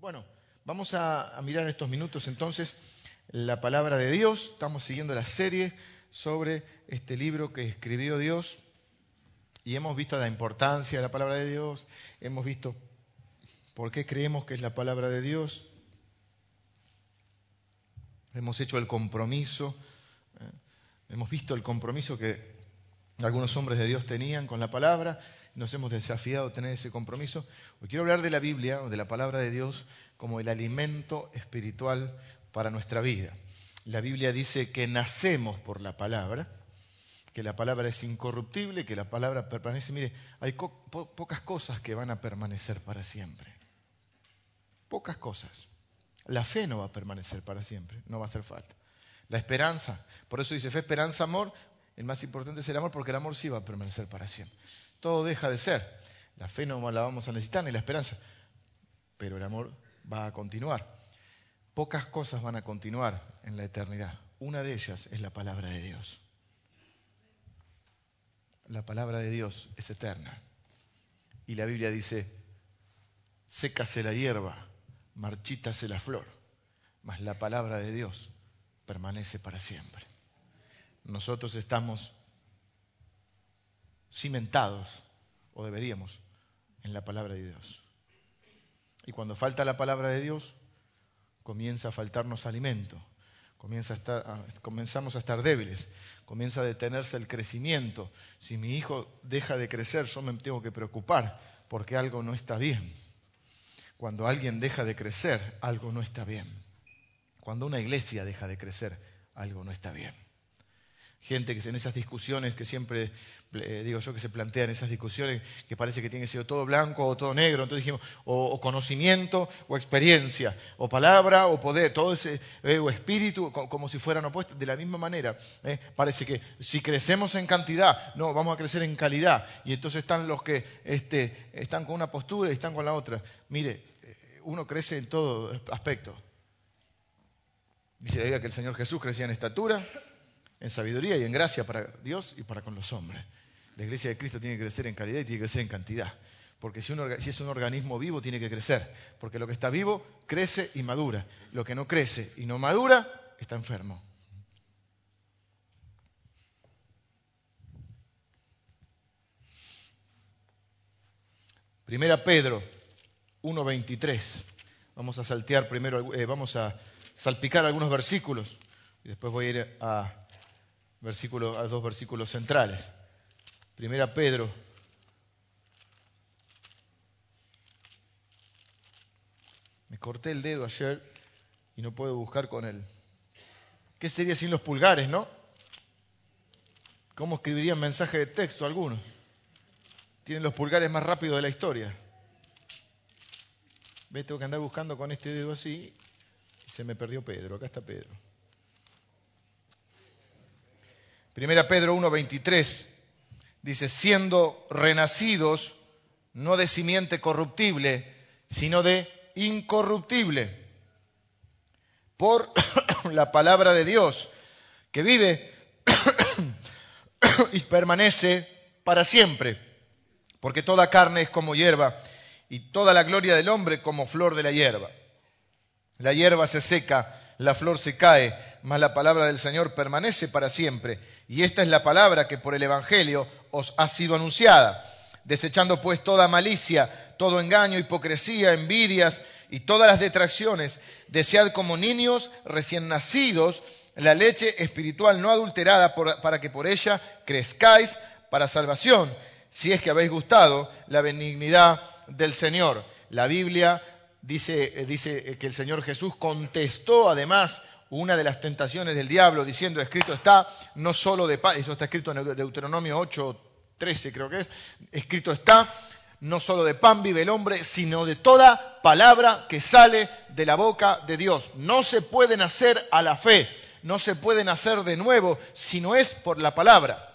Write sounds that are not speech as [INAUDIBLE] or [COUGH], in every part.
Bueno, vamos a, mirar en estos minutos entonces la palabra de Dios. Estamos siguiendo la serie sobre este libro que escribió Dios y hemos visto la importancia de la palabra de Dios, hemos visto por qué creemos que es la palabra de Dios, hemos hecho el compromiso, eh, hemos visto el compromiso que algunos hombres de Dios tenían con la palabra nos hemos desafiado a tener ese compromiso. Hoy quiero hablar de la Biblia o de la palabra de Dios como el alimento espiritual para nuestra vida. La Biblia dice que nacemos por la palabra, que la palabra es incorruptible, que la palabra permanece. Mire, hay pocas cosas que van a permanecer para siempre. Pocas cosas. La fe no va a permanecer para siempre, no va a hacer falta. La esperanza, por eso dice fe, esperanza, amor. El más importante es el amor, porque el amor sí va a permanecer para siempre todo deja de ser. La fe no la vamos a necesitar ni la esperanza, pero el amor va a continuar. Pocas cosas van a continuar en la eternidad. Una de ellas es la palabra de Dios. La palabra de Dios es eterna. Y la Biblia dice, sécase la hierba, marchítase la flor, mas la palabra de Dios permanece para siempre. Nosotros estamos cimentados, o deberíamos, en la palabra de Dios. Y cuando falta la palabra de Dios, comienza a faltarnos alimento, comienza a estar, comenzamos a estar débiles, comienza a detenerse el crecimiento. Si mi hijo deja de crecer, yo me tengo que preocupar porque algo no está bien. Cuando alguien deja de crecer, algo no está bien. Cuando una iglesia deja de crecer, algo no está bien gente que en esas discusiones que siempre, eh, digo yo, que se plantean esas discusiones, que parece que tiene que ser todo blanco o todo negro, entonces dijimos, o, conocimiento o experiencia, o palabra o poder, todo ese, eh, o espíritu, como si fueran opuestos, de la misma manera. Eh, parece que si crecemos en cantidad, no, vamos a crecer en calidad, y entonces están los que este, están con una postura y están con la otra. Mire, uno crece en todo aspecto. Dice la que el Señor Jesús crecía en estatura, en sabiduría y en gracia para Dios y para con los hombres. La iglesia de Cristo tiene que crecer en calidad y tiene que crecer en cantidad. Porque si, es un organismo vivo, tiene que crecer. Porque lo que está vivo crece y madura. Lo que no crece y no madura está enfermo. Primera Pedro 1.23. Vamos a saltear primero, eh, vamos a salpicar algunos versículos y después voy a ir a versículo, a dos versículos centrales. Primera Pedro. Me corté el dedo ayer y no puedo buscar con él. ¿Qué sería sin los pulgares, no? ¿Cómo escribirían mensaje de texto algunos? Tienen los pulgares más rápidos de la historia. Ve, tengo que andar buscando con este dedo así y se me perdió Pedro. Acá está Pedro. Primera Pedro 1.23 dice, siendo renacidos no de simiente corruptible, sino de incorruptible, por [COUGHS] la palabra de Dios, que vive [COUGHS] y permanece para siempre, porque toda carne es como hierba y toda la gloria del hombre como flor de la hierba. La hierba se seca, la flor se cae, mas la palabra del Señor permanece para siempre. Y esta es la palabra que por el Evangelio os ha sido anunciada. Desechando pues toda malicia, todo engaño, hipocresía, envidias y todas las detracciones, desead como niños recién nacidos la leche espiritual no adulterada para que por ella crezcáis para salvación, si es que habéis gustado la benignidad del Señor. La Biblia dice, dice que el Señor Jesús contestó además una de las tentaciones del diablo diciendo, escrito está, no solo de pan, eso está escrito en Deuteronomio 8, 13 creo que es, escrito está, no solo de pan vive el hombre, sino de toda palabra que sale de la boca de Dios. No se puede nacer a la fe, no se puede nacer de nuevo, si no es por la palabra.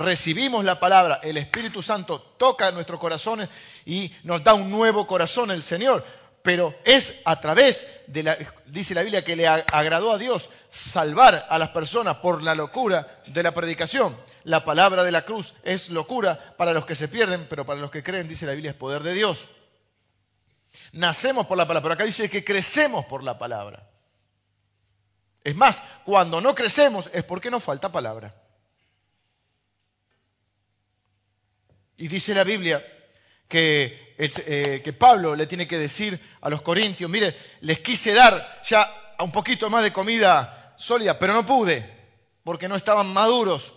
Recibimos la palabra, el Espíritu Santo toca nuestros corazones y nos da un nuevo corazón el Señor pero es a través de la, dice la Biblia, que le agradó a Dios salvar a las personas por la locura de la predicación. La palabra de la cruz es locura para los que se pierden, pero para los que creen, dice la Biblia, es poder de Dios. Nacemos por la palabra, pero acá dice que crecemos por la palabra. Es más, cuando no crecemos es porque nos falta palabra. Y dice la Biblia que, eh, que, Pablo le tiene que decir a los corintios, mire, les quise dar ya un poquito más de comida sólida, pero no pude, porque no estaban maduros.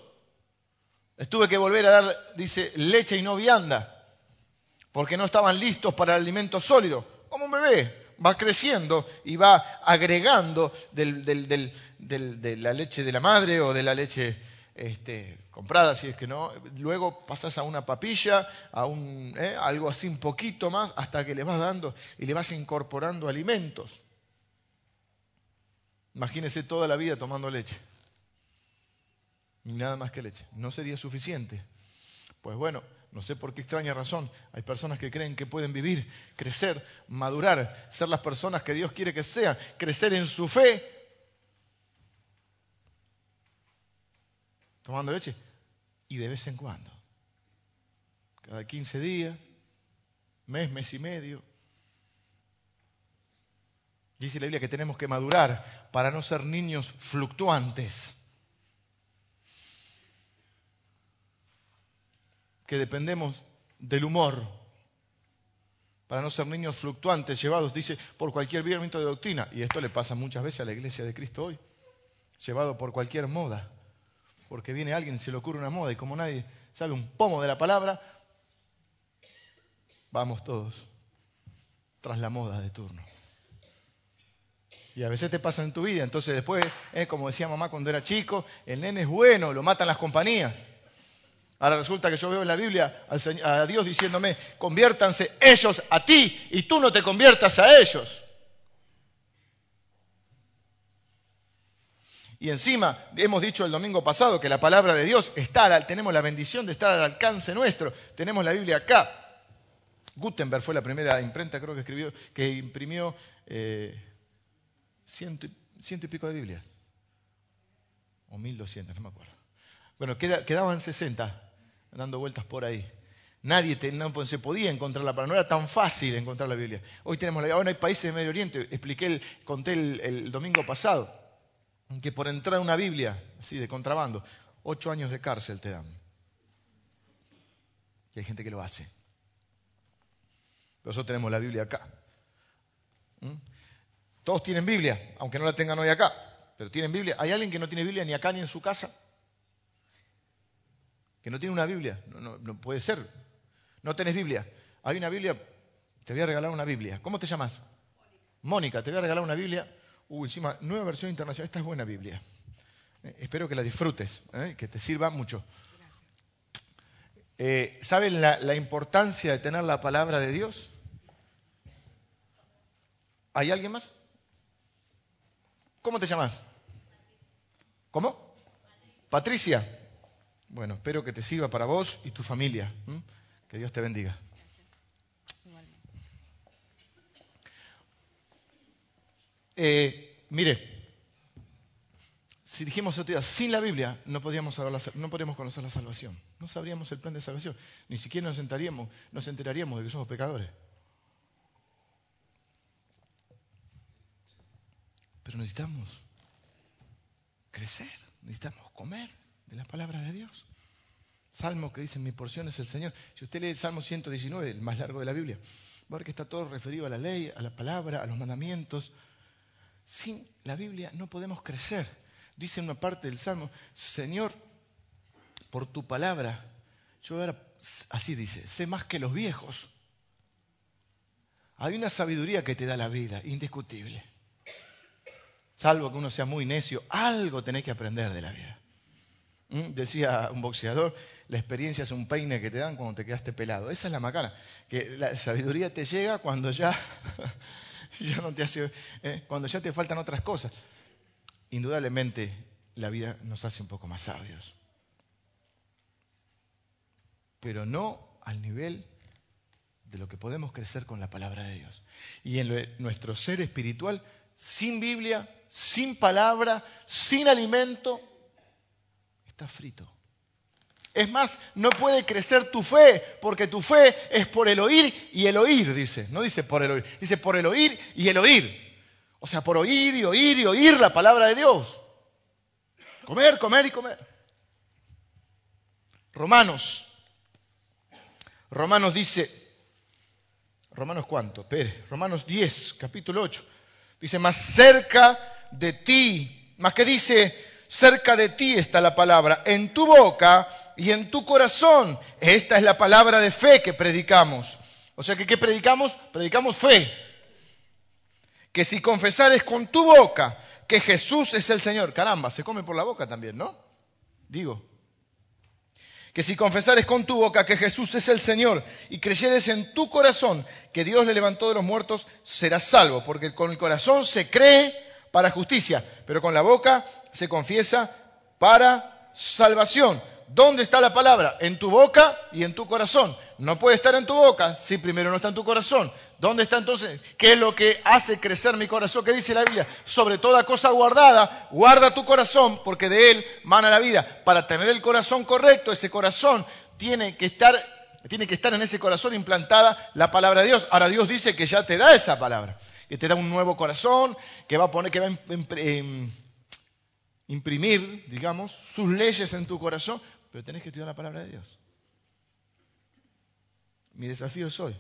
Estuve que volver a dar, dice, leche y no vianda, porque no estaban listos para el alimento sólido, como un bebé. Va creciendo y va agregando de la leche de la madre o de la leche este, comprada, si es que no. Luego pasas a una papilla, a un, ¿eh? algo así un poquito más, hasta que le vas dando y le vas incorporando alimentos. Imagínese toda la vida tomando leche. Nada más que leche. No sería suficiente. Pues bueno, no sé por qué extraña razón. Hay personas que creen que pueden vivir, crecer, madurar, ser las personas que Dios quiere que sean, crecer en su fe tomando leche. Y de vez en cuando. Cada 15 días, mes, mes y medio. Dice la Biblia que tenemos que madurar para no ser niños fluctuantes. Que dependemos del humor para no ser niños fluctuantes, llevados, dice, por cualquier viento de doctrina. Y esto le pasa muchas veces a la iglesia de Cristo hoy, llevado por cualquier moda porque viene alguien y se le ocurre una moda y como nadie sabe un pomo de la palabra, vamos todos tras la moda de turno. Y a veces te pasa en tu vida, entonces después, eh, como decía mamá cuando era chico, el nene es bueno, lo matan las compañías. Ahora resulta que yo veo en la Biblia a Dios diciéndome, conviértanse ellos a ti y tú no te conviertas a ellos. Y encima, hemos dicho el domingo pasado que la palabra de Dios está, tenemos la bendición de estar al alcance nuestro. Tenemos la Biblia acá. Gutenberg fue la primera imprenta, creo que escribió, que imprimió eh, ciento, y pico de Biblia. O mil doscientas, no me acuerdo. Bueno, quedaban sesenta dando vueltas por ahí. Nadie no, se podía encontrar la palabra, no era tan fácil encontrar la Biblia. Hoy tenemos la Ahora hay países de Medio Oriente, expliqué, conté el domingo pasado que por entrar una Biblia, así de contrabando, ocho años de cárcel te dan. Y hay gente que lo hace. Nosotros tenemos la Biblia acá. ¿Mm? Todos tienen Biblia, aunque no la tengan hoy acá, pero tienen Biblia. ¿Hay alguien que no tiene Biblia ni acá ni en su casa? Que no tiene una Biblia. No, no puede ser. No tenés Biblia. Hay una Biblia, te voy a regalar una Biblia. ¿Cómo te llamas? Mónica, te voy a regalar una Biblia Uh, encima, nueva versión internacional. Esta es buena Biblia. Eh, espero que la disfrutes, eh, que te sirva mucho. Eh, ¿Saben la, importancia de tener la palabra de Dios? ¿Hay alguien más? ¿Cómo te llamas? ¿Cómo? Patricia. Bueno, espero que te sirva para vos y tu familia. Que Dios te bendiga. Eh, mire, si dijimos otro día, sin la Biblia no podríamos, no podríamos conocer la salvación. No sabríamos el plan de salvación. Ni siquiera nos, enteraríamos, nos enteraríamos de que somos pecadores. Pero necesitamos crecer, necesitamos comer de la palabra de Dios. Salmo que dice, mi porción es el Señor. Si usted lee el Salmo 119, el más largo de la Biblia, va a ver que está todo referido a la ley, a la palabra, a los mandamientos, sin la Biblia no podemos crecer. Dice en una parte del Salmo, Señor, por tu palabra, yo ahora, así dice, sé más que los viejos. Hay una sabiduría que te da la vida, indiscutible. Salvo que uno sea muy necio, algo tenés que aprender de la vida. ¿Mm? Decía un boxeador, la experiencia es un peine que te dan cuando te quedaste pelado. Esa es la macana, que la sabiduría te llega cuando ya [LAUGHS] [LAUGHS] ya no te hace, eh, cuando ya te faltan otras cosas. Indudablemente la vida nos hace un poco más sabios. Pero no al nivel de lo que podemos crecer con la palabra de Dios. Y en nuestro ser espiritual, sin Biblia, sin palabra, sin alimento, está frito. Es más, no puede crecer tu fe, porque tu fe es por el oír y el oír, dice. No dice por el oír, dice por el oír y el oír. O sea, por oír y oír y oír la palabra de Dios. Comer, comer y comer. Romanos. Romanos dice, Romanos cuánto, espere, Romanos 10, capítulo 8. Dice, más cerca de ti, más que dice, cerca de ti está la palabra, en tu boca y en tu corazón. Esta es la palabra de fe que predicamos. O sea que, ¿qué predicamos? Predicamos fe. Que si confesares con tu boca que Jesús es el Señor, caramba, se come por la boca también, ¿no? Digo. Que si confesares con tu boca que Jesús es el Señor y creyeres en tu corazón que Dios le levantó de los muertos, serás salvo, porque con el corazón se cree para justicia, pero con la boca se confiesa para salvación. ¿Dónde está la palabra? En tu boca y en tu corazón. No puede estar en tu boca si primero no está en tu corazón. ¿Dónde está entonces? ¿Qué es lo que hace crecer mi corazón? ¿Qué dice la Biblia? Sobre toda cosa guardada, guarda tu corazón porque de él mana la vida. Para tener el corazón correcto, ese corazón tiene que estar, tiene que estar en ese corazón implantada la palabra de Dios. Ahora Dios dice que ya te da esa palabra, que te da un nuevo corazón, que va a poner, que va a imprimir, digamos, sus leyes en tu corazón, pero tenés que estudiar la palabra de Dios. Mi desafío es hoy,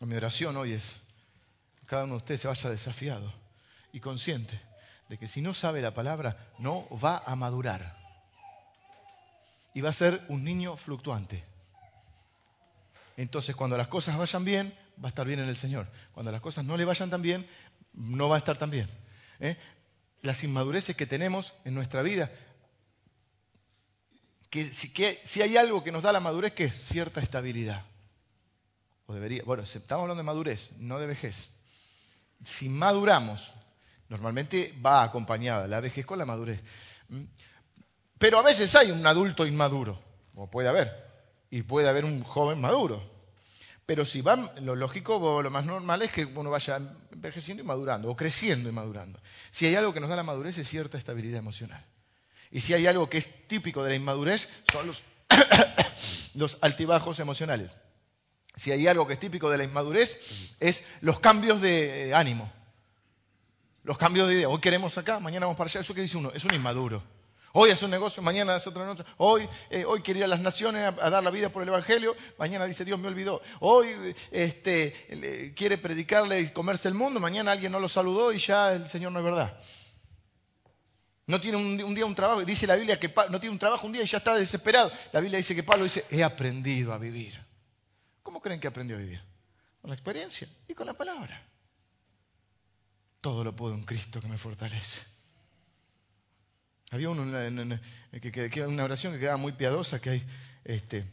mi oración hoy es, cada uno de ustedes se vaya desafiado y consciente de que si no sabe la palabra, no va a madurar. Y va a ser un niño fluctuante. Entonces, cuando las cosas vayan bien, va a estar bien en el Señor. Cuando las cosas no le vayan tan bien, no va a estar tan bien. ¿eh? Las inmadureces que tenemos en nuestra vida que si, hay algo que nos da la madurez, que es cierta estabilidad. O debería, bueno, estamos hablando de madurez, no de vejez. Si maduramos, normalmente va acompañada la vejez con la madurez. ¿Mm? Pero a veces hay un adulto inmaduro, o puede haber, y puede haber un joven maduro. Pero si va, lo lógico, lo más normal es que uno vaya envejeciendo y madurando, o creciendo y madurando. Si hay algo que nos da la madurez es cierta estabilidad emocional. Y si hay algo que es típico de la inmadurez, son [COUGHS] los, altibajos emocionales. Si hay algo que es típico de la inmadurez, es los cambios de ánimo. Los cambios de idea. Hoy queremos acá, mañana vamos para allá. ¿Eso qué dice uno? Es un inmaduro. Hoy hace un negocio, mañana hace otro negocio. Hoy, eh, hoy quiere ir a las naciones a, dar la vida por el Evangelio, mañana dice Dios me olvidó. Hoy este, quiere predicarle y comerse el mundo, mañana alguien no lo saludó y ya el Señor no es verdad. No tiene un, día un trabajo. Dice la Biblia que no tiene un trabajo un día y ya está desesperado. La Biblia dice que Pablo dice, he aprendido a vivir. ¿Cómo creen que aprendió a vivir? Con la experiencia y con la palabra. Todo lo puedo en Cristo que me fortalece. Había uno una oración que quedaba muy piadosa que hay este,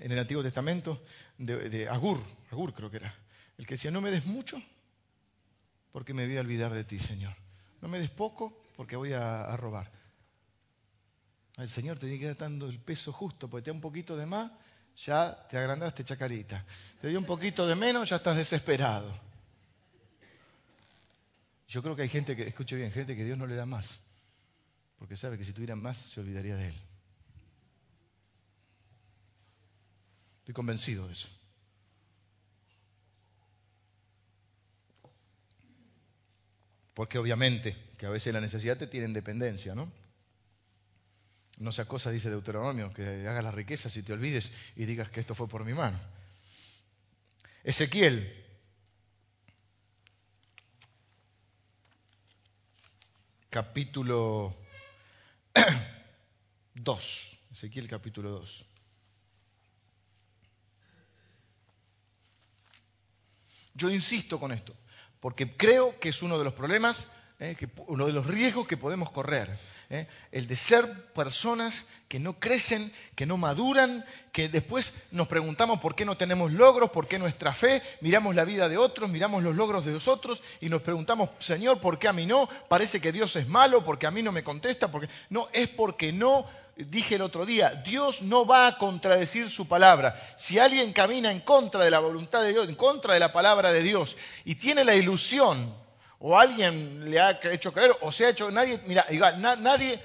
en el Antiguo Testamento de, de Agur, Agur creo que era, el que decía, no me des mucho porque me voy a olvidar de ti, Señor. No me des poco porque voy a, robar. El Señor te tiene que dar dando el peso justo, porque te da un poquito de más, ya te agrandaste chacarita. Te dio un poquito de menos, ya estás desesperado. Yo creo que hay gente que, escuche bien, gente que Dios no le da más, porque sabe que si tuviera más se olvidaría de Él. Estoy convencido de eso. Porque obviamente que a veces la necesidad te tiene en dependencia, ¿no? No sea cosa, dice Deuteronomio, que hagas las riquezas y te olvides y digas que esto fue por mi mano. Ezequiel. Capítulo [CLEARS THROAT] 2. Ezequiel capítulo 2. Yo insisto con esto, porque creo que es uno de los problemas ¿eh? uno de los riesgos que podemos correr, ¿eh? el de ser personas que no crecen, que no maduran, que después nos preguntamos por qué no tenemos logros, por qué nuestra fe, miramos la vida de otros, miramos los logros de los otros y nos preguntamos, Señor, ¿por qué a mí no? Parece que Dios es malo, porque a mí no me contesta, porque no, es porque no dije el otro día, Dios no va a contradecir su palabra. Si alguien camina en contra de la voluntad de Dios, en contra de la palabra de Dios, y tiene la ilusión o alguien le ha hecho creer, o se ha hecho, nadie, mira, igual, nadie,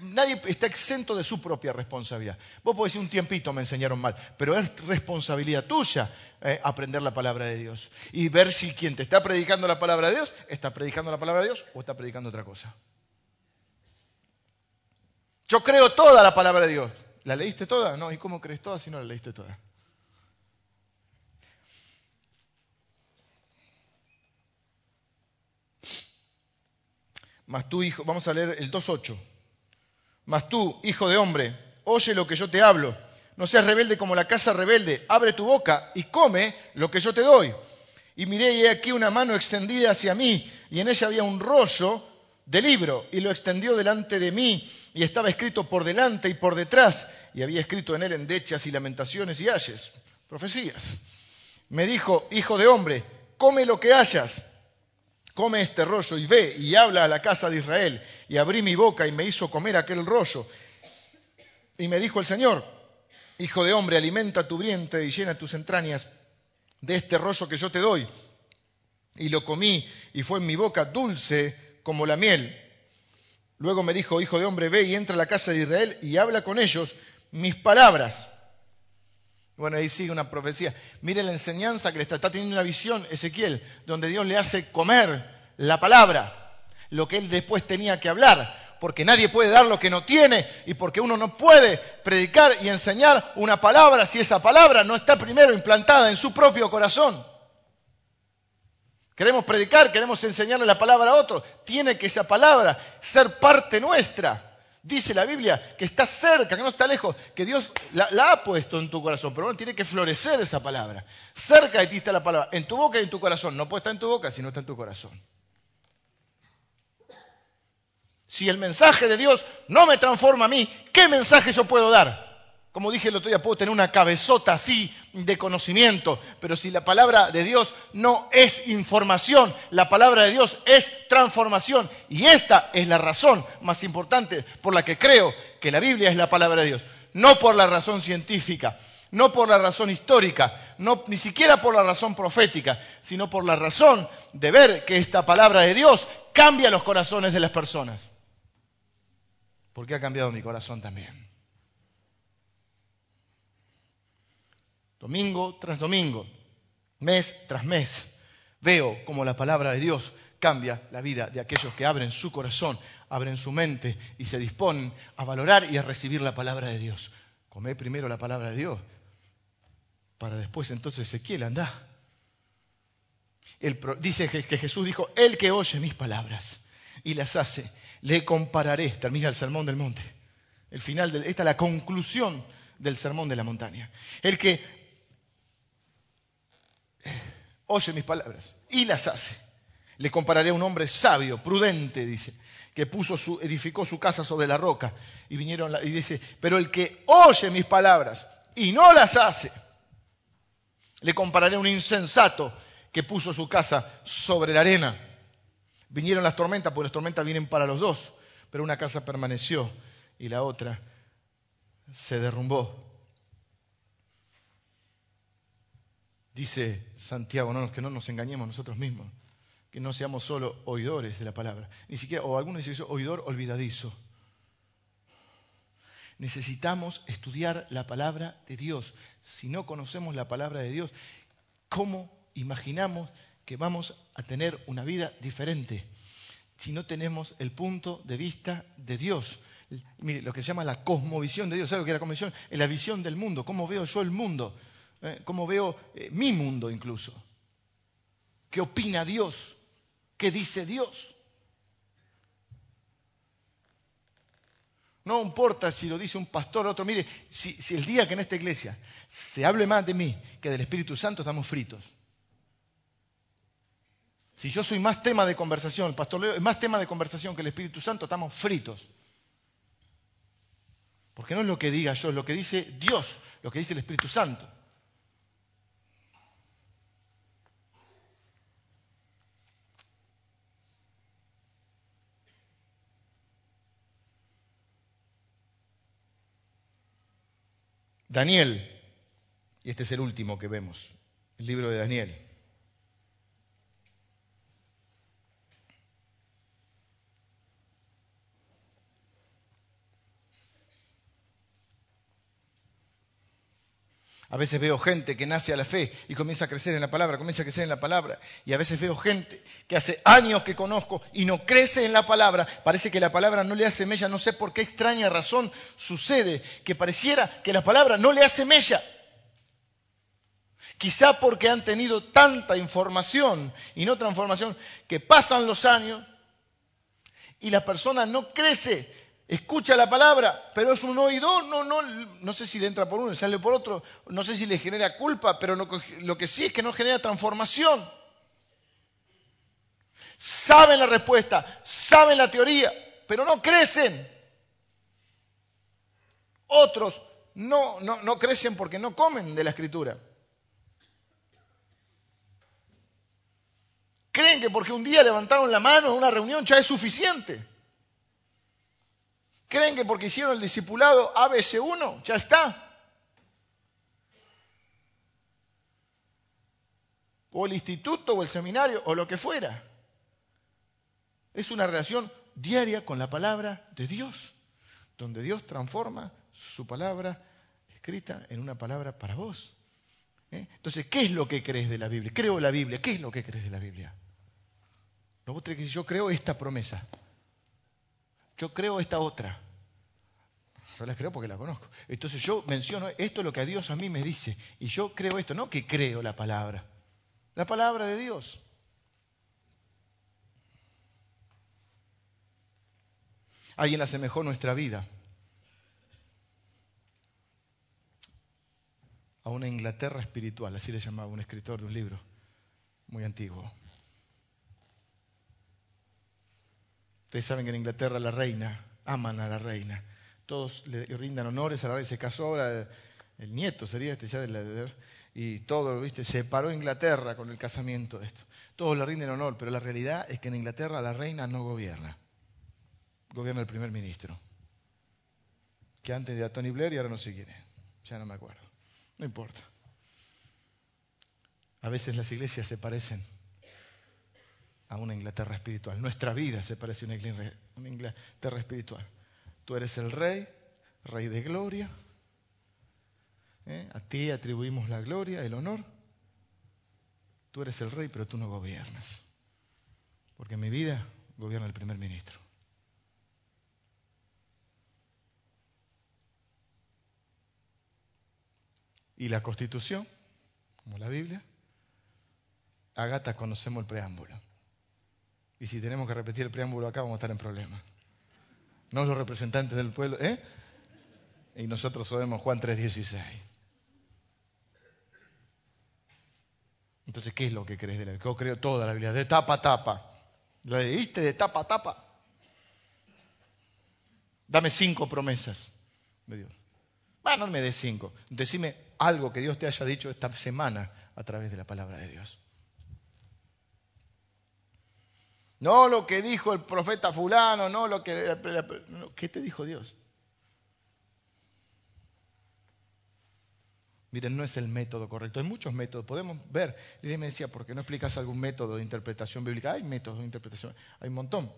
nadie está exento de su propia responsabilidad. Vos podés decir un tiempito me enseñaron mal, pero es responsabilidad tuya eh, aprender la palabra de Dios y ver si quien te está predicando la palabra de Dios está predicando la palabra de Dios o está predicando otra cosa. Yo creo toda la palabra de Dios. ¿La leíste toda? No, ¿y cómo crees toda si no la leíste toda? Mas tú, hijo, vamos a leer el 2.8. Mas tú, hijo de hombre, oye lo que yo te hablo. No seas rebelde como la casa rebelde. Abre tu boca y come lo que yo te doy. Y miré y aquí una mano extendida hacia mí, y en ella había un rollo de libro, y lo extendió delante de mí, y estaba escrito por delante y por detrás, y había escrito en él endechas y lamentaciones y ayes, profecías. Me dijo, hijo de hombre, come lo que hayas come este rollo y ve y habla a la casa de Israel. Y abrí mi boca y me hizo comer aquel rollo. Y me dijo el Señor, Hijo de hombre, alimenta tu vientre y llena tus entrañas de este rollo que yo te doy. Y lo comí y fue en mi boca dulce como la miel. Luego me dijo, Hijo de hombre, ve y entra a la casa de Israel y habla con ellos mis palabras. Bueno, ahí sigue una profecía. Mire la enseñanza que le está, está teniendo una visión Ezequiel, donde Dios le hace comer la palabra, lo que él después tenía que hablar, porque nadie puede dar lo que no tiene y porque uno no puede predicar y enseñar una palabra si esa palabra no está primero implantada en su propio corazón. Queremos predicar, queremos enseñarle la palabra a otro. Tiene que esa palabra ser parte nuestra. Dice la Biblia que está cerca, que no está lejos, que Dios la, ha puesto en tu corazón, pero bueno, tiene que florecer esa palabra. Cerca de ti está la palabra, en tu boca y en tu corazón. No puede estar en tu boca si no está en tu corazón. Si el mensaje de Dios no me transforma a mí, ¿qué mensaje yo puedo dar? Como dije el otro día, puedo tener una cabezota así de conocimiento, pero si la palabra de Dios no es información, la palabra de Dios es transformación. Y esta es la razón más importante por la que creo que la Biblia es la palabra de Dios. No por la razón científica, no por la razón histórica, no, ni siquiera por la razón profética, sino por la razón de ver que esta palabra de Dios cambia los corazones de las personas. Porque ha cambiado mi corazón también. Domingo tras domingo, mes tras mes, veo como la palabra de Dios cambia la vida de aquellos que abren su corazón, abren su mente y se disponen a valorar y a recibir la palabra de Dios. Come primero la palabra de Dios, para después entonces Ezequiel anda. dice que Jesús dijo, el que oye mis palabras y las hace, le compararé, termina el sermón del monte. El final de, esta es la conclusión del sermón de la montaña. El que oye mis palabras y las hace. Le compararé a un hombre sabio, prudente, dice, que puso su, edificó su casa sobre la roca. Y vinieron y dice, pero el que oye mis palabras y no las hace, le compararé a un insensato que puso su casa sobre la arena. Vinieron las tormentas, pues las tormentas vienen para los dos, pero una casa permaneció y la otra se derrumbó. Dice Santiago, no, que no nos engañemos nosotros mismos, que no seamos solo oidores de la palabra, ni siquiera, o algunos dicen oidor olvidadizo. Necesitamos estudiar la palabra de Dios. Si no conocemos la palabra de Dios, ¿cómo imaginamos que vamos a tener una vida diferente? Si no tenemos el punto de vista de Dios. Mire, lo que se llama la cosmovisión de Dios, ¿sabe lo que es la cosmovisión? Es la visión del mundo, cómo veo yo el mundo. ¿Eh? cómo veo eh, mi mundo incluso. ¿Qué opina Dios? ¿Qué dice Dios? No importa si lo dice un pastor o otro. Mire, si, si, el día que en esta iglesia se hable más de mí que del Espíritu Santo, estamos fritos. Si yo soy más tema de conversación, el pastor Leo es más tema de conversación que el Espíritu Santo, estamos fritos. Porque no es lo que diga yo, es lo que dice Dios, lo que dice el Espíritu Santo. Daniel, y este es el último que vemos, el libro de Daniel. A veces veo gente que nace a la fe y comienza a crecer en la palabra, comienza a crecer en la palabra. Y a veces veo gente que hace años que conozco y no crece en la palabra. Parece que la palabra no le hace mella. No sé por qué extraña razón sucede que pareciera que la palabra no le hace mella. Quizá porque han tenido tanta información y no transformación que pasan los años y la persona no crece escucha la palabra, pero es un oído, no, no, no sé si le entra por uno sale por otro, no sé si le genera culpa, pero lo que sí es que no genera transformación. Saben la respuesta, saben la teoría, pero no crecen. Otros no, no, no crecen porque no comen de la escritura. Creen que porque un día levantaron la mano en una reunión ya es suficiente. ¿Creen que porque hicieron el discipulado ABC1 ya está? O el instituto o el seminario o lo que fuera. Es una relación diaria con la palabra de Dios, donde Dios transforma su palabra escrita en una palabra para vos. ¿Eh? Entonces, ¿qué es lo que crees de la Biblia? Creo la Biblia. ¿Qué es lo que crees de la Biblia? No, vos tenés que decir, yo creo esta promesa. Yo creo esta otra. Yo la creo porque la conozco. Entonces yo menciono esto es lo que a Dios a mí me dice. Y yo creo esto, no que creo la palabra. La palabra de Dios. Alguien asemejó nuestra vida a una Inglaterra espiritual, así le llamaba un escritor de un libro muy antiguo. Ustedes saben que en Inglaterra la reina, aman a la reina. Todos le rindan honores a la reina. Se casó ahora el nieto, sería este ya de y todo, ¿viste? Se paró Inglaterra con el casamiento de esto. Todos le rinden honor, pero la realidad es que en Inglaterra la reina no gobierna. Gobierna el primer ministro. Que antes era Tony Blair y ahora no sé quién es. Ya no me acuerdo. No importa. A veces las iglesias se parecen a una Inglaterra espiritual. Nuestra vida se parece a una Inglaterra espiritual. Tú eres el rey, rey de gloria. ¿eh? A ti atribuimos la gloria, el honor. Tú eres el rey, pero tú no gobiernas. Porque en mi vida gobierna el primer ministro. Y la constitución, como la Biblia, Agata conocemos el preámbulo. Y si tenemos que repetir el preámbulo acá, vamos a estar en problemas. No los representantes del pueblo, ¿eh? Y nosotros sabemos Juan 3:16. Entonces, ¿qué es lo que crees de la Biblia? Yo creo toda la Biblia, de tapa a tapa. ¿Lo leíste de tapa a tapa? Dame cinco promesas de Dios. Bueno, no me des cinco. Decime algo que Dios te haya dicho esta semana a través de la palabra de Dios. No lo que dijo el profeta fulano, no lo que... ¿Qué te dijo Dios? Miren, no es el método correcto. Hay muchos métodos. Podemos ver. Y me decía, ¿por qué no explicas algún método de interpretación bíblica? Hay métodos de interpretación. Hay un montón.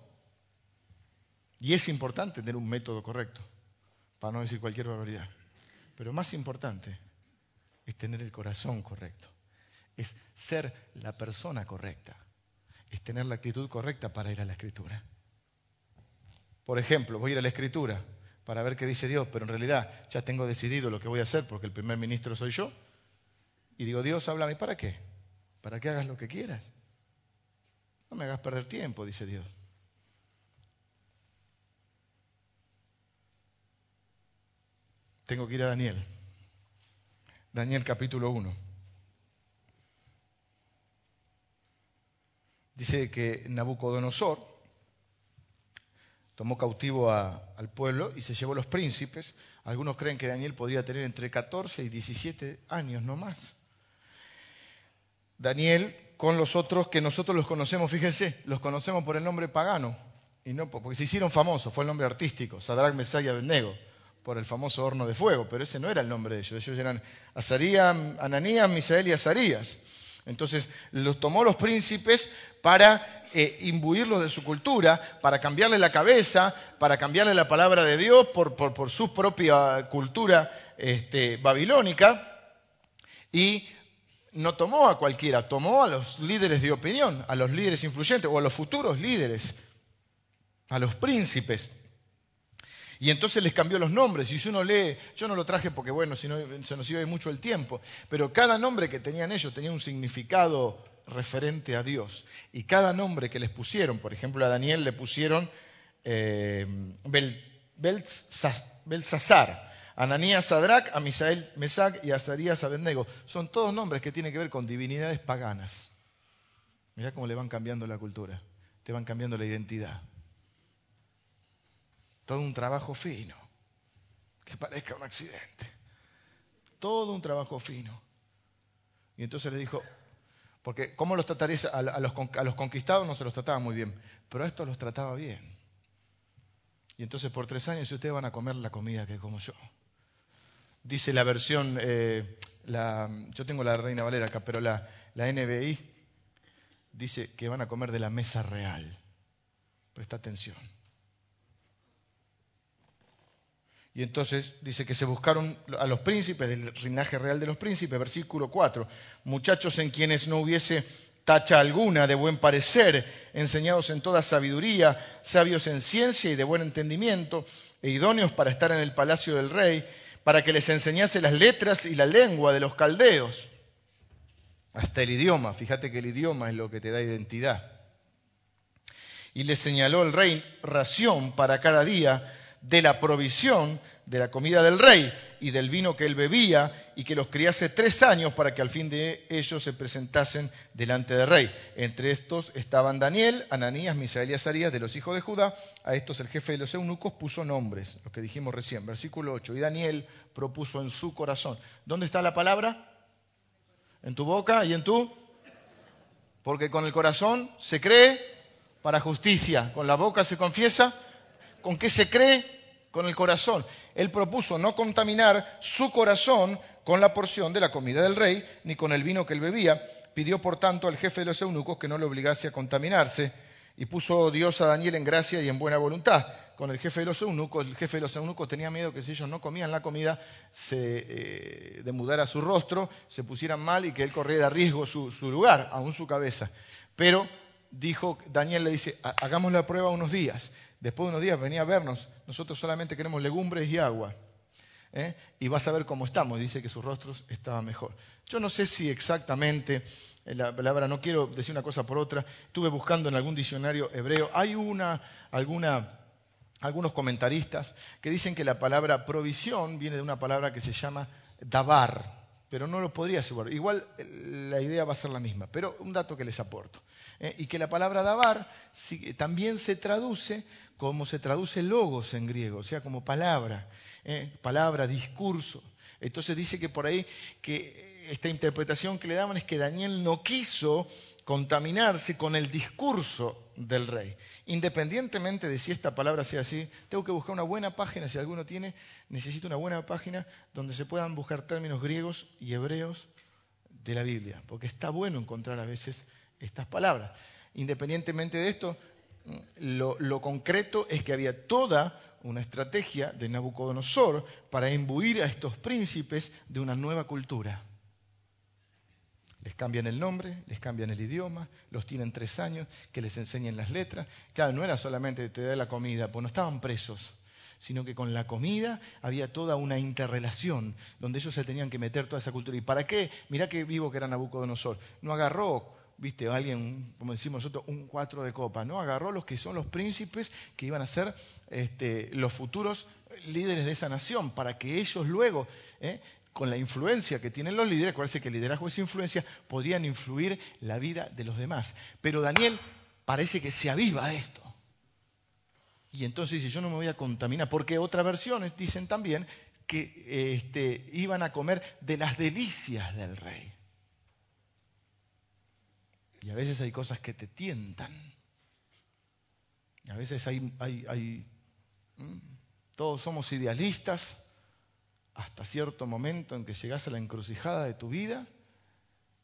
Y es importante tener un método correcto. Para no decir cualquier barbaridad. Pero más importante es tener el corazón correcto. Es ser la persona correcta es tener la actitud correcta para ir a la escritura. Por ejemplo, voy a ir a la escritura para ver qué dice Dios, pero en realidad ya tengo decidido lo que voy a hacer porque el primer ministro soy yo. Y digo, Dios, háblame, ¿para qué? Para que hagas lo que quieras. No me hagas perder tiempo, dice Dios. Tengo que ir a Daniel. Daniel capítulo 1. Dice que Nabucodonosor tomó cautivo al pueblo y se llevó los príncipes. Algunos creen que Daniel podría tener entre 14 y 17 años, no más. Daniel con los otros que nosotros los conocemos, fíjense, los conocemos por el nombre pagano, y no porque se hicieron famosos, fue el nombre artístico, Sadrach, Mesach y Abednego, por el famoso horno de fuego, pero ese no era el nombre de ellos, ellos eran Azarías, Ananías, Misael y Azarías. Entonces los tomó los príncipes para eh, imbuirlos de su cultura, para cambiarle la cabeza, para cambiarle la palabra de Dios por, su propia cultura este, babilónica. Y no tomó a cualquiera, tomó a los líderes de opinión, a los líderes influyentes o a los futuros líderes, a los príncipes. Y entonces les cambió los nombres. Y si uno lee, yo no lo traje porque, bueno, se nos iba mucho el tiempo, pero cada nombre que tenían ellos tenía un significado referente a Dios. Y cada nombre que les pusieron, por ejemplo, a Daniel le pusieron eh, Belsasar, Ananías Sadrach, a Misael Mesac y a Azarías Abednego. Son todos nombres que tienen que ver con divinidades paganas. Mirá cómo le van cambiando la cultura, te van cambiando la identidad. Todo un trabajo fino, que parezca un accidente. Todo un trabajo fino. Y entonces le dijo, porque ¿cómo los tratarías? A, los, conquistados no se los trataba muy bien, pero a estos los trataba bien. Y entonces por tres años ustedes van a comer la comida que como yo. Dice la versión, eh, yo tengo la Reina Valera acá, pero la, la NBI dice que van a comer de la mesa real. Presta atención. Y entonces dice que se buscaron a los príncipes del linaje real de los príncipes, versículo 4, muchachos en quienes no hubiese tacha alguna, de buen parecer, enseñados en toda sabiduría, sabios en ciencia y de buen entendimiento, e idóneos para estar en el palacio del rey, para que les enseñase las letras y la lengua de los caldeos. Hasta el idioma, fíjate que el idioma es lo que te da identidad. Y les señaló el rey ración para cada día de la provisión de la comida del rey y del vino que él bebía, y que los criase tres años para que al fin de ellos se presentasen delante del rey. Entre estos estaban Daniel, Ananías, Misael y Azarías de los hijos de Judá. A estos el jefe de los eunucos puso nombres, los que dijimos recién, versículo 8. Y Daniel propuso en su corazón. ¿Dónde está la palabra? En tu boca y en tu... Porque con el corazón se cree para justicia, con la boca se confiesa. ¿Con qué se cree? con el corazón. Él propuso no contaminar su corazón con la porción de la comida del rey, ni con el vino que él bebía. Pidió, por tanto, al jefe de los eunucos que no le obligase a contaminarse, y puso Dios a Daniel en gracia y en buena voluntad. Con el jefe de los eunucos, el jefe de los eunucos tenía miedo que si ellos no comían la comida, se eh, demudara su rostro, se pusieran mal y que él corriera riesgo su, su lugar, aún su cabeza. Pero dijo, Daniel le dice, hagamos la prueba unos días. Después de unos días venía a vernos, nosotros solamente queremos legumbres y agua. ¿eh? Y vas a ver cómo estamos. Dice que sus rostros estaban mejor. Yo no sé si exactamente eh, la palabra, no quiero decir una cosa por otra, estuve buscando en algún diccionario hebreo, hay una, alguna, algunos comentaristas que dicen que la palabra provisión viene de una palabra que se llama dabar, pero no lo podría asegurar. Igual eh, la idea va a ser la misma, pero un dato que les aporto. y que la palabra dabar también se traduce como se traduce logos en griego, o sea, como palabra, ¿eh? palabra, discurso. Entonces dice que por ahí que esta interpretación que le daban es que Daniel no quiso contaminarse con el discurso del rey. Independientemente de si esta palabra sea así, tengo que buscar una buena página, si alguno tiene, necesito una buena página donde se puedan buscar términos griegos y hebreos de la Biblia, porque está bueno encontrar a veces estas palabras. Independientemente de esto, lo, concreto es que había toda una estrategia de Nabucodonosor para imbuir a estos príncipes de una nueva cultura. Les cambian el nombre, les cambian el idioma, los tienen tres años, que les enseñen las letras. Claro, no era solamente te da la comida, pues no estaban presos, sino que con la comida había toda una interrelación, donde ellos se tenían que meter toda esa cultura. ¿Y para qué? Mirá qué vivo que era Nabucodonosor. No agarró viste, alguien, como decimos nosotros, un cuatro de copa, ¿no? Agarró los que son los príncipes que iban a ser este, los futuros líderes de esa nación, para que ellos luego, ¿eh? Con la influencia que tienen los líderes, acuérdense que el liderazgo es influencia, podrían influir la vida de los demás. Pero Daniel parece que se aviva de esto. Y entonces dice, yo no me voy a contaminar, porque otras versiones dicen también que este, iban a comer de las delicias del rey. Y a veces hay cosas que te tientan. A veces hay, hay, todos somos idealistas hasta cierto momento en que llegas a la encrucijada de tu vida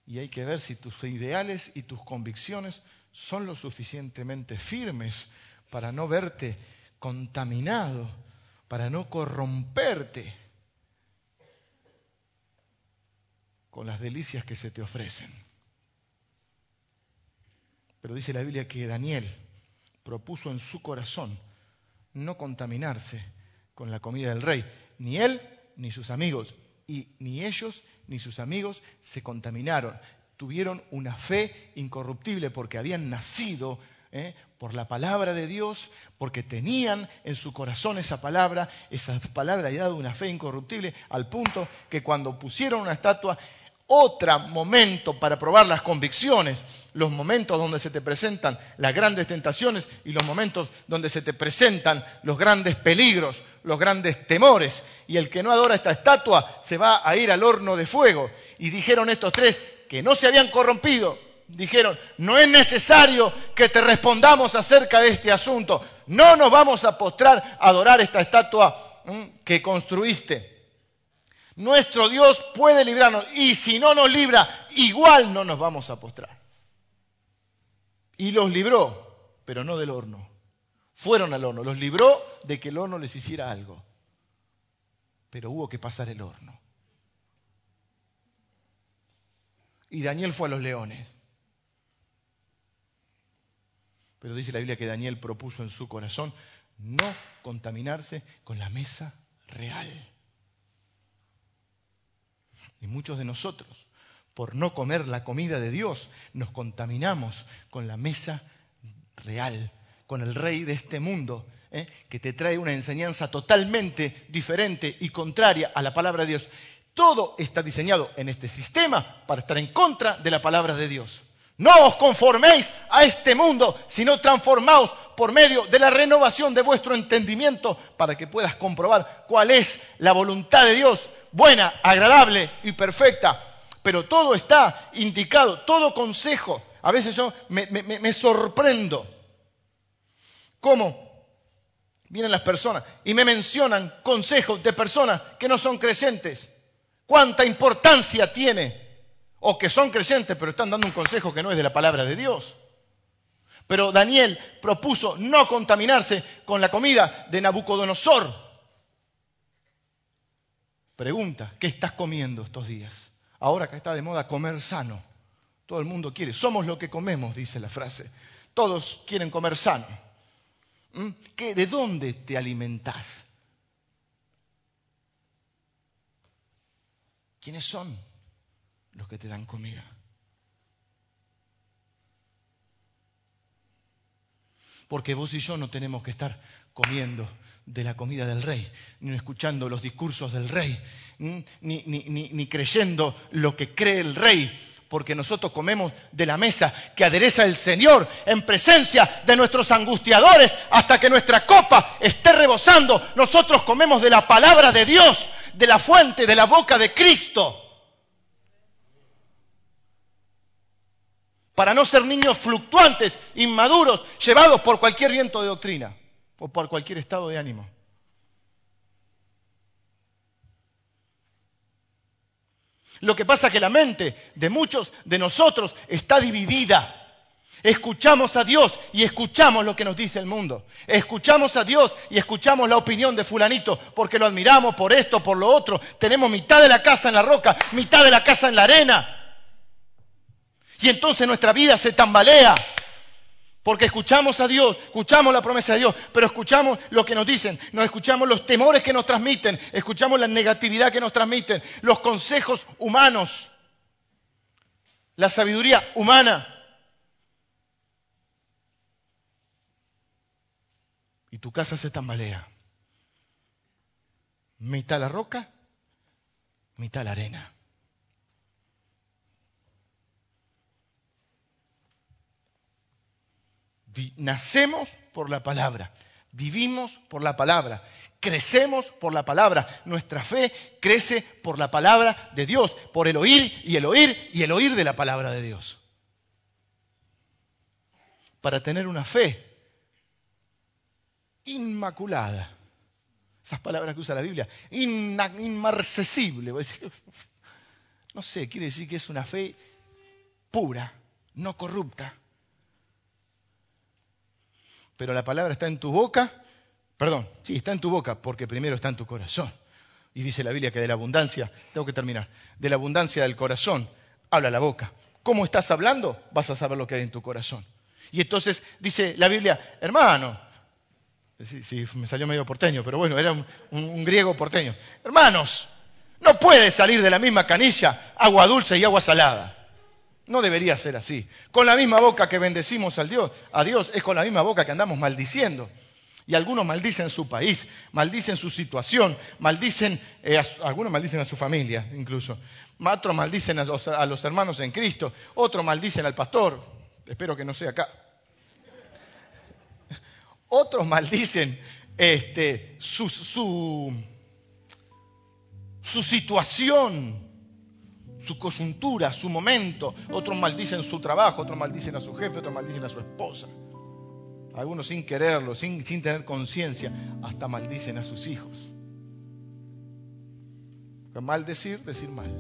y hay que ver si tus ideales y tus convicciones son lo suficientemente firmes para no verte contaminado, para no corromperte. con las delicias que se te ofrecen. Pero dice la Biblia que Daniel propuso en su corazón no contaminarse con la comida del rey, ni él ni sus amigos, y ni ellos ni sus amigos se contaminaron. Tuvieron una fe incorruptible porque habían nacido ¿eh? por la palabra de Dios, porque tenían en su corazón esa palabra, esa palabra había dado una fe incorruptible, al punto que cuando pusieron una estatua, otro momento para probar las convicciones, los momentos donde se te presentan las grandes tentaciones y los momentos donde se te presentan los grandes peligros, los grandes temores. Y el que no adora esta estatua se va a ir al horno de fuego. Y dijeron estos tres que no se habían corrompido. Dijeron, no es necesario que te respondamos acerca de este asunto. No nos vamos a postrar a adorar esta estatua que construiste. Nuestro Dios puede librarnos y si no nos libra, igual no nos vamos a postrar. Y los libró, pero no del horno. Fueron al horno, los libró de que el horno les hiciera algo. Pero hubo que pasar el horno. Y Daniel fue a los leones. Pero dice la Biblia que Daniel propuso en su corazón no contaminarse con la mesa real. Y muchos de nosotros, por no comer la comida de Dios, nos contaminamos con la mesa real, con el rey de este mundo, ¿eh? que te trae una enseñanza totalmente diferente y contraria a la palabra de Dios. Todo está diseñado en este sistema para estar en contra de la palabra de Dios. No os conforméis a este mundo, sino transformaos por medio de la renovación de vuestro entendimiento para que puedas comprobar cuál es la voluntad de Dios, buena, agradable y perfecta. Pero todo está indicado, todo consejo. A veces yo me, sorprendo cómo vienen las personas y me mencionan consejos de personas que no son creyentes. ¿Cuánta importancia tiene? O que son creyentes pero están dando un consejo que no es de la palabra de Dios. Pero Daniel propuso no contaminarse con la comida de Nabucodonosor. Pregunta, ¿qué estás comiendo estos días? Ahora que está de moda comer sano. Todo el mundo quiere. Somos lo que comemos, dice la frase. Todos quieren comer sano. ¿Mm? ¿Qué, ¿De dónde te alimentás? ¿Quiénes son los que te dan comida? Porque vos y yo no tenemos que estar comiendo de la comida del rey, ni escuchando los discursos del rey, ni, ni, creyendo lo que cree el rey, porque nosotros comemos de la mesa que adereza el Señor en presencia de nuestros angustiadores hasta que nuestra copa esté rebosando. Nosotros comemos de la palabra de Dios, de la fuente, de la boca de Cristo. Para no ser niños fluctuantes, inmaduros, llevados por cualquier viento de doctrina o por cualquier estado de ánimo. Lo que pasa es que la mente de muchos de nosotros está dividida. Escuchamos a Dios y escuchamos lo que nos dice el mundo. Escuchamos a Dios y escuchamos la opinión de fulanito porque lo admiramos por esto, por lo otro. Tenemos mitad de la casa en la roca, mitad de la casa en la arena. Y entonces nuestra vida se tambalea. Porque escuchamos a Dios, escuchamos la promesa de Dios, pero escuchamos lo que nos dicen, nos escuchamos los temores que nos transmiten, escuchamos la negatividad que nos transmiten, los consejos humanos, la sabiduría humana. Y tu casa se tambalea. Mitad la roca, mitad la arena. Nacemos por la palabra, vivimos por la palabra, crecemos por la palabra. Nuestra fe crece por la palabra de Dios, por el oír y el oír y el oír de la palabra de Dios. Para tener una fe inmaculada, esas palabras que usa la Biblia, inmarcesible, [LAUGHS] no sé, quiere decir que es una fe pura, no corrupta, pero la palabra está en tu boca, perdón, sí, está en tu boca porque primero está en tu corazón. Y dice la Biblia que de la abundancia, tengo que terminar, de la abundancia del corazón habla la boca. ¿Cómo estás hablando? Vas a saber lo que hay en tu corazón. Y entonces dice la Biblia, hermano, sí, me salió medio porteño, pero bueno, era un, griego porteño. Hermanos, no puede salir de la misma canilla agua dulce y agua salada. No debería ser así. Con la misma boca que bendecimos al Dios, a Dios es con la misma boca que andamos maldiciendo. Y algunos maldicen su país, maldicen su situación, maldicen, eh, algunos maldicen a su familia incluso, otros maldicen a los, a los hermanos en Cristo, otros maldicen al pastor, espero que no sea acá. Otros maldicen este, su, su, su situación, su coyuntura, su momento. Otros maldicen su trabajo, otros maldicen a su jefe, otros maldicen a su esposa. Algunos sin quererlo, sin, sin tener conciencia, hasta maldicen a sus hijos. Mal decir, decir mal.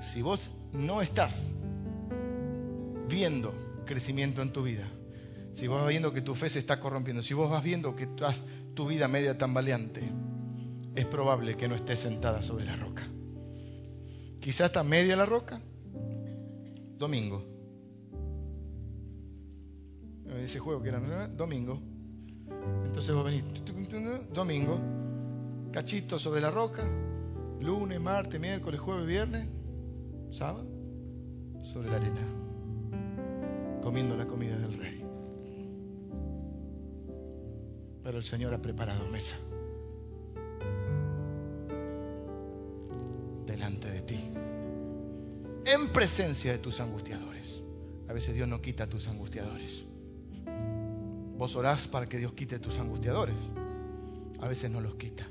Si vos no estás viendo crecimiento en tu vida, si vos vas viendo que tu fe se está corrompiendo, si vos vas viendo que estás tu vida media tambaleante, es probable que no estés sentada sobre la roca. Quizás está media la roca, domingo. Ese juego que era domingo. Entonces vos venís, domingo, cachito sobre la roca, lunes, martes, miércoles, jueves, viernes, sábado, sobre la arena, comiendo la comida del rey. Pero el Señor ha preparado mesa delante de ti, en presencia de tus angustiadores. A veces Dios no quita a tus angustiadores. Vos orás para que Dios quite tus angustiadores. A veces no los quita.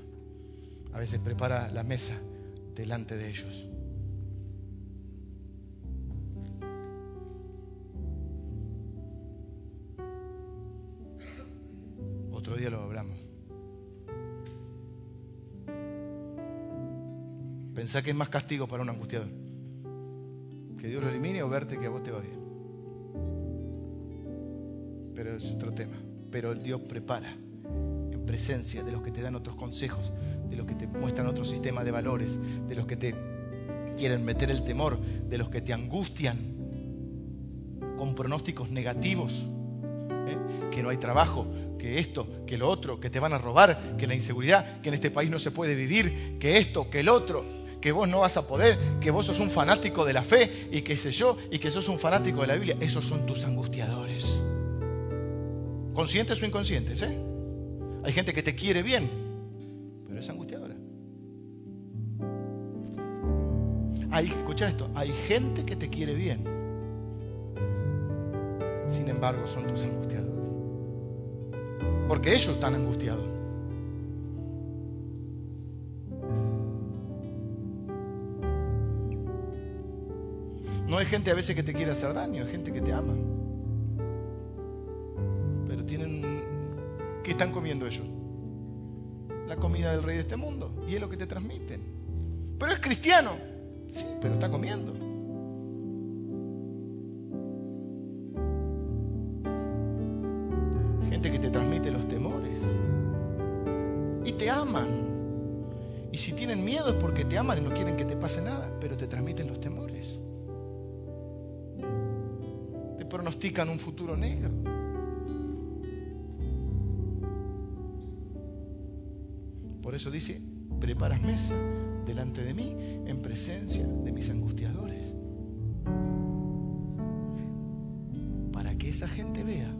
A veces prepara la mesa delante de ellos. Pensá es más castigo para un angustiador. Que Dios lo elimine o verte que a vos te va bien. Pero es otro tema. Pero Dios prepara en presencia de los que te dan otros consejos, de los que te muestran otro sistema de valores, de los que te quieren meter el temor, de los que te angustian con pronósticos negativos, ¿eh? que no hay trabajo, que esto, que lo otro, que te van a robar, que la inseguridad, que en este país no se puede vivir, que esto, que el otro, que vos no vas a poder, que vos sos un fanático de la fe y que sé yo, y que sos un fanático de la Biblia, esos son tus angustiadores. Conscientes o inconscientes, ¿eh? Hay gente que te quiere bien, pero es angustiadora. Hay, escucha esto, hay gente que te quiere bien, sin embargo son tus angustiadores porque ellos están angustiados. No hay gente a veces que te quiere hacer daño, hay gente que te ama. Pero tienen... ¿Qué están comiendo ellos? La comida del rey de este mundo. Y es lo que te transmiten. Pero es cristiano. Sí, pero está comiendo. si tienen miedo es porque te aman y no quieren que te pase nada, pero te transmiten los temores. Pronostican un futuro negro. Por eso dice, preparas mesa delante de mí en presencia de mis angustiadores. Para que esa gente vea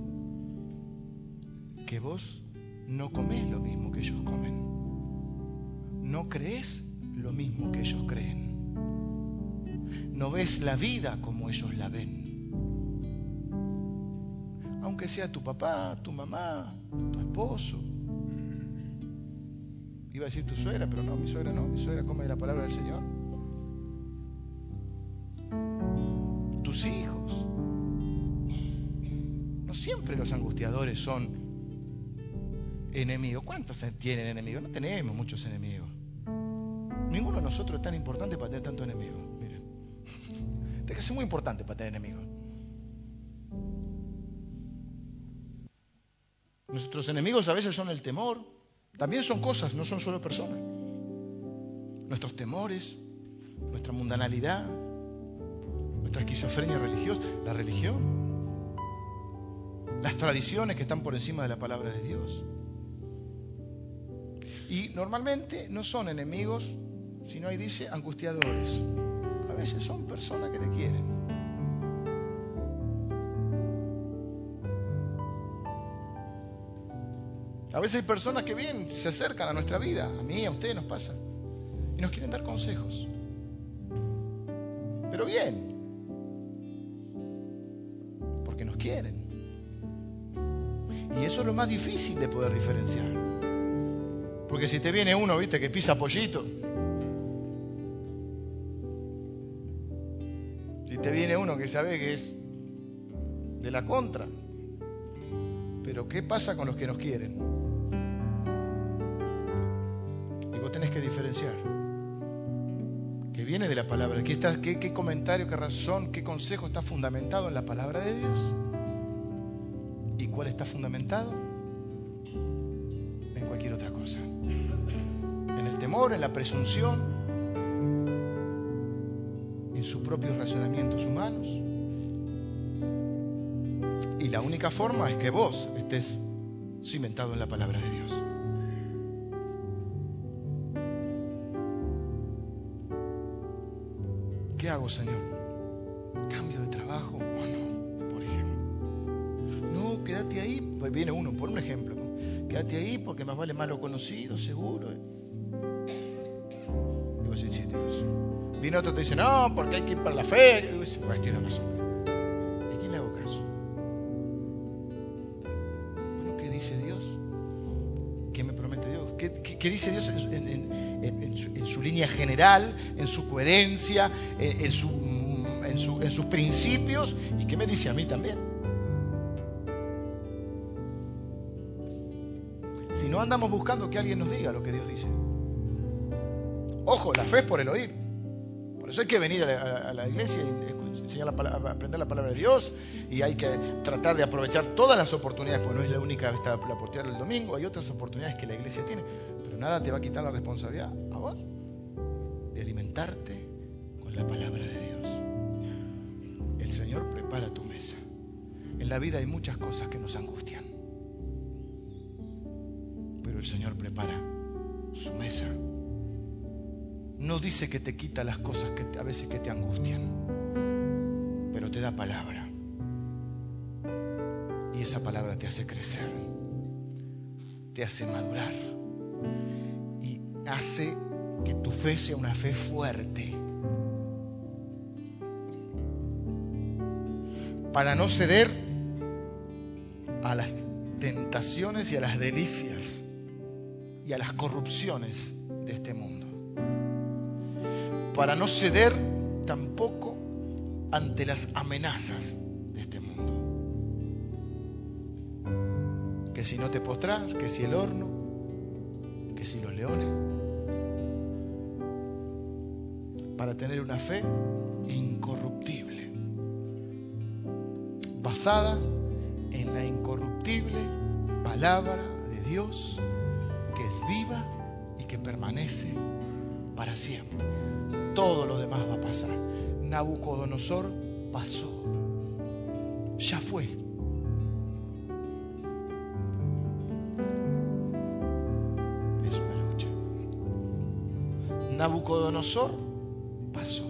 que vos no comés lo mismo que ellos comen no crees lo mismo que ellos creen. No ves la vida como ellos la ven. Aunque sea tu papá, tu mamá, tu esposo. Iba a decir tu suegra, pero no, mi suegra no, mi suegra come la palabra del Señor. Tus hijos. No siempre los angustiadores son enemigos. ¿Cuántos tienen enemigos? No tenemos muchos enemigos. Ninguno de nosotros es tan importante para tener tanto enemigo. Miren. Tiene que ser muy importante para tener enemigos. Nuestros enemigos a veces son el temor. También son cosas, no son solo personas. Nuestros temores, nuestra mundanalidad, nuestra esquizofrenia religiosa, la religión, las tradiciones que están por encima de la palabra de Dios. Y normalmente no son enemigos, sino ahí dice angustiadores. A veces son personas que te quieren. A veces hay personas que bien se acercan a nuestra vida, a mí, a usted nos pasa, y nos quieren dar consejos. Pero bien, porque nos quieren. Y eso es lo más difícil de poder diferenciar. Porque si te viene uno, viste, que pisa pollito. Si te viene uno que sabe que es de la contra. Pero ¿qué pasa con los que nos quieren? Diferenciar. Que viene de la palabra. ¿Qué, está, qué, qué comentario, qué razón, qué consejo está fundamentado en la palabra de Dios? ¿Y cuál está fundamentado? En cualquier otra cosa temor, en la presunción, en sus propios razonamientos humanos. Y la única forma es que vos estés cimentado en la palabra de Dios. Señor? ¿Cambio de trabajo o no? Por ejemplo. No, quédate ahí. Pues viene uno, por un ejemplo. Quédate ahí porque más vale malo conocido, seguro. Viene otro y te dice, no, porque hay que ir para la feria. Pues tiene razón. ¿Y a quién le hago caso? Bueno, ¿qué dice Dios? ¿Qué me promete Dios? ¿Qué, dice Dios en, su, línea general, en su coherencia, en, sus principios? ¿Y qué me dice a mí también? Si no andamos buscando que alguien nos diga lo que Dios dice. Ojo, la fe es por el oír eso hay que venir a la, iglesia y aprender la palabra de Dios y hay que tratar de aprovechar todas las oportunidades, porque no es la única esta, la oportunidad del domingo, hay otras oportunidades que la iglesia tiene, nada te va a quitar la responsabilidad a vos de alimentarte con la palabra de Dios. El Señor prepara tu mesa. En la vida hay muchas cosas que nos angustian, pero el Señor prepara su mesa no dice que te quita las cosas que a veces que te angustian, pero te da palabra. Y esa palabra te hace crecer, te hace madurar y hace que tu fe sea una fe fuerte. Para no ceder a las tentaciones y a las delicias y a las corrupciones de este mundo para no ceder tampoco ante las amenazas de este mundo. Que si no te postrás, que si el horno, que si los leones. Para tener una fe incorruptible, basada en la incorruptible palabra de Dios, que es viva y que permanece para siempre todo lo demás va a pasar. Nabucodonosor pasó. Ya fue. Nabucodonosor pasó.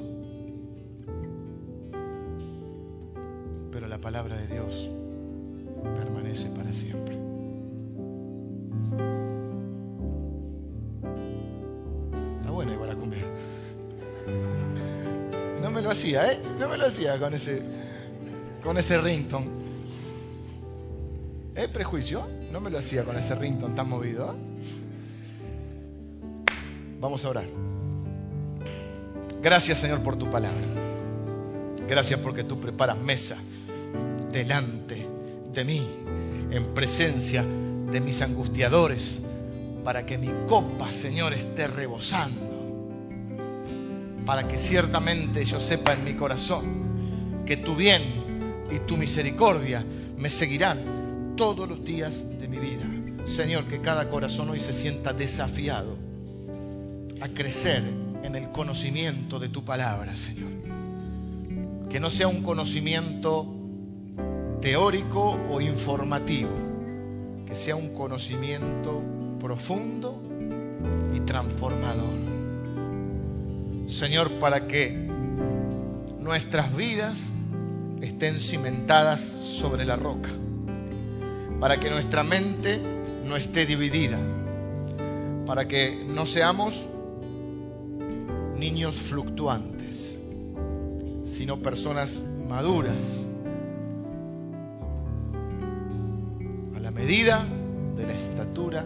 Pero la palabra de Dios permanece para siempre. hacía, ¿eh? No me lo hacía con ese, con ese rington. ¿Eh? Prejuicio. No me lo hacía con ese rington tan movido. ¿eh? Vamos a orar. Gracias Señor por tu palabra. Gracias porque tú preparas mesa delante de mí, en presencia de mis angustiadores, para que mi copa, Señor, esté rebosando para que ciertamente yo sepa en mi corazón que tu bien y tu misericordia me seguirán todos los días de mi vida. Señor, que cada corazón hoy se sienta desafiado a crecer en el conocimiento de tu palabra, Señor. Que no sea un conocimiento teórico o informativo, que sea un conocimiento profundo y transformador. Señor, para que nuestras vidas estén cimentadas sobre la roca, para que nuestra mente no esté dividida, para que no seamos niños fluctuantes, sino personas maduras, a la medida de la estatura,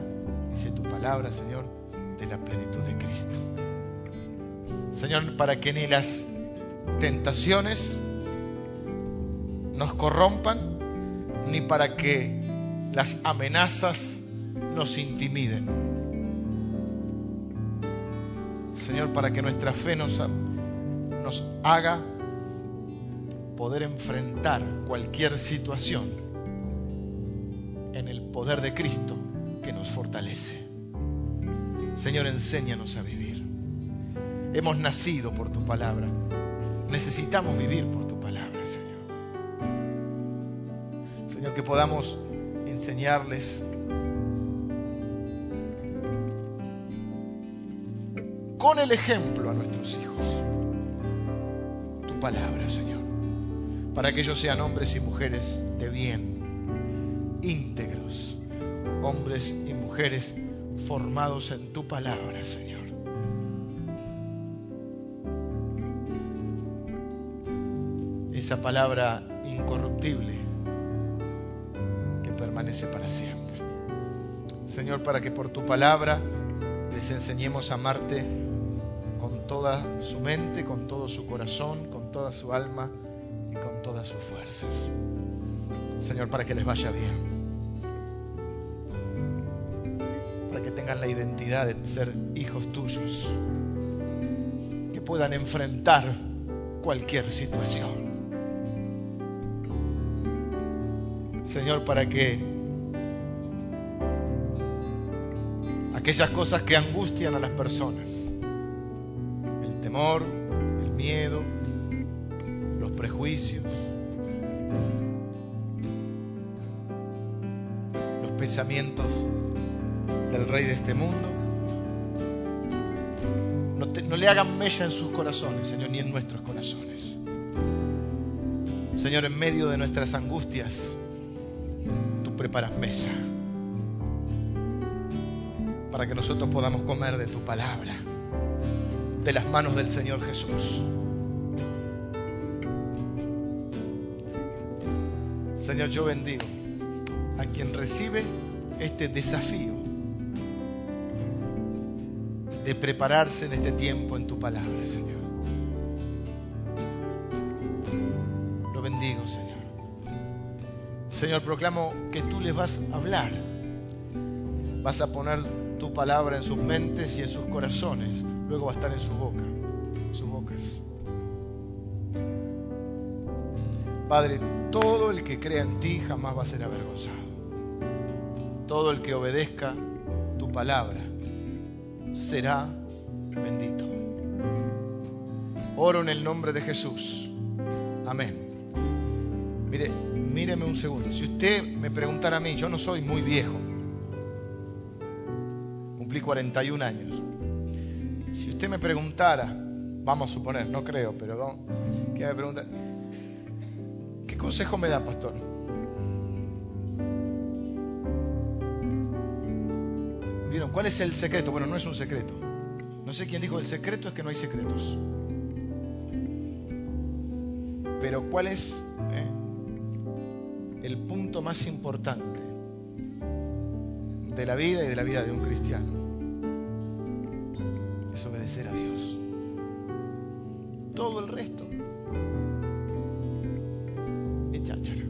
dice tu palabra, Señor, de la plenitud de Cristo. Señor, para que ni las tentaciones nos corrompan, ni para que las amenazas nos intimiden. Señor, para que nuestra fe nos, haga poder enfrentar cualquier situación en el poder de Cristo que nos fortalece. Señor, enséñanos a vivir. Hemos nacido por tu palabra. Necesitamos vivir por tu palabra, Señor. Señor, que podamos enseñarles con el ejemplo a nuestros hijos tu palabra, Señor, para que ellos sean hombres y mujeres de bien, íntegros, hombres y mujeres formados en tu palabra, Señor. Esa palabra incorruptible que permanece para siempre. Señor, para que por tu palabra les enseñemos a amarte con toda su mente, con todo su corazón, con toda su alma y con todas sus fuerzas. Señor, para que les vaya bien. tengan la identidad de ser hijos tuyos, que puedan enfrentar cualquier situación. Señor, para que aquellas cosas que angustian a las personas, el miedo, los prejuicios, los pensamientos del rey de este mundo. No, le hagan mella en sus corazones, Señor, ni en nuestros corazones. Señor, en medio de nuestras angustias, tú preparas mesa para que nosotros podamos comer de tu palabra, de las manos del Señor Jesús. Señor, yo bendigo a quien recibe este desafío de prepararse en este tiempo en tu palabra, Señor. Lo bendigo, Señor. Señor, proclamo que tú les vas a hablar. Vas a poner tu palabra en sus mentes y en sus corazones. Luego va a estar en su boca, en sus bocas. Padre, todo el que crea en ti jamás va a ser avergonzado. Todo el que obedezca tu palabra será bendito. Oro en el nombre de Jesús. Amén. Mire, míreme un segundo. Si usted me preguntara a mí, yo no soy muy viejo. Cumplí 41 años. Si usted me preguntara, vamos a suponer, no creo, pero no, ¿qué me pregunta? ¿Qué consejo me da, pastor? ¿Cuál es el secreto? Bueno, no es un secreto. No sé quién dijo el secreto es que no hay secretos. Pero ¿cuál es eh, el punto más importante de la vida y de la vida de un cristiano? Es obedecer a Dios. Todo el resto es cháchara.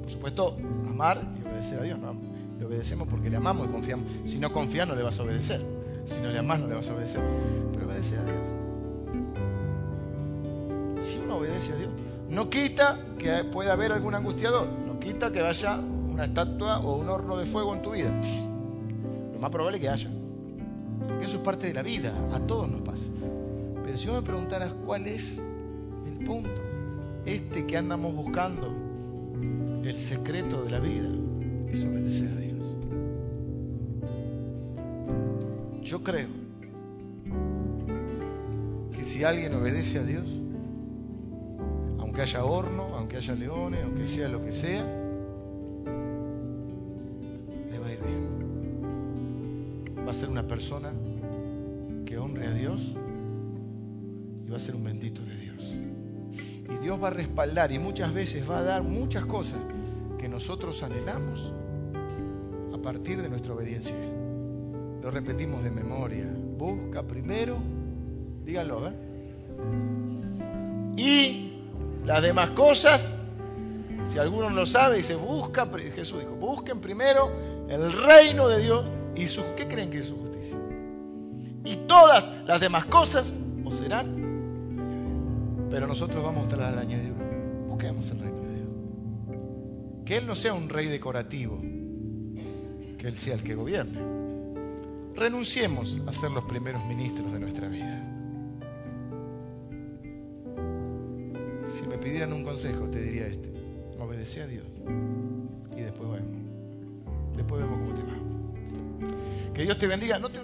Por supuesto, amar y obedecer a Dios. ¿no? Le obedecemos porque le amamos y confiamos. Si no confías, no le vas a obedecer. Si no le amas, no le vas a obedecer. Pero obedecer a Dios. Si uno obedece a Dios, no quita que pueda haber algún angustiador. No quita que haya un una estatua o un horno de fuego en tu vida? Lo más probable es que haya. Porque eso es parte de la vida, a todos nos pasa. Pero si vos me preguntaras cuál es el punto, este que andamos buscando, el secreto de la vida, es obedecer a Dios. Yo creo que si alguien obedece a Dios, aunque haya horno, aunque haya leones, aunque sea lo que sea, ser una persona que honre a Dios y va a ser un bendito de Dios. Y Dios va a respaldar y muchas veces va a dar muchas cosas que nosotros anhelamos a partir de nuestra obediencia. Lo repetimos de memoria. Busca primero, díganlo, a ver. Y las demás cosas, si alguno no lo sabe, dice, busca, Jesús dijo, busquen primero el reino de Dios y su, ¿qué creen que es su justicia? Y todas las demás cosas os serán. Pero nosotros vamos a traer la añadidura. Busquemos el reino de Dios. Que Él no sea un rey decorativo, que Él sea el que gobierne renunciemos a ser los primeros ministros de nuestra vida. Si me pidieran un consejo, te diría este. Obedece a Dios. Y después vemos. Después vemos cómo te va. Que Dios te bendiga. No te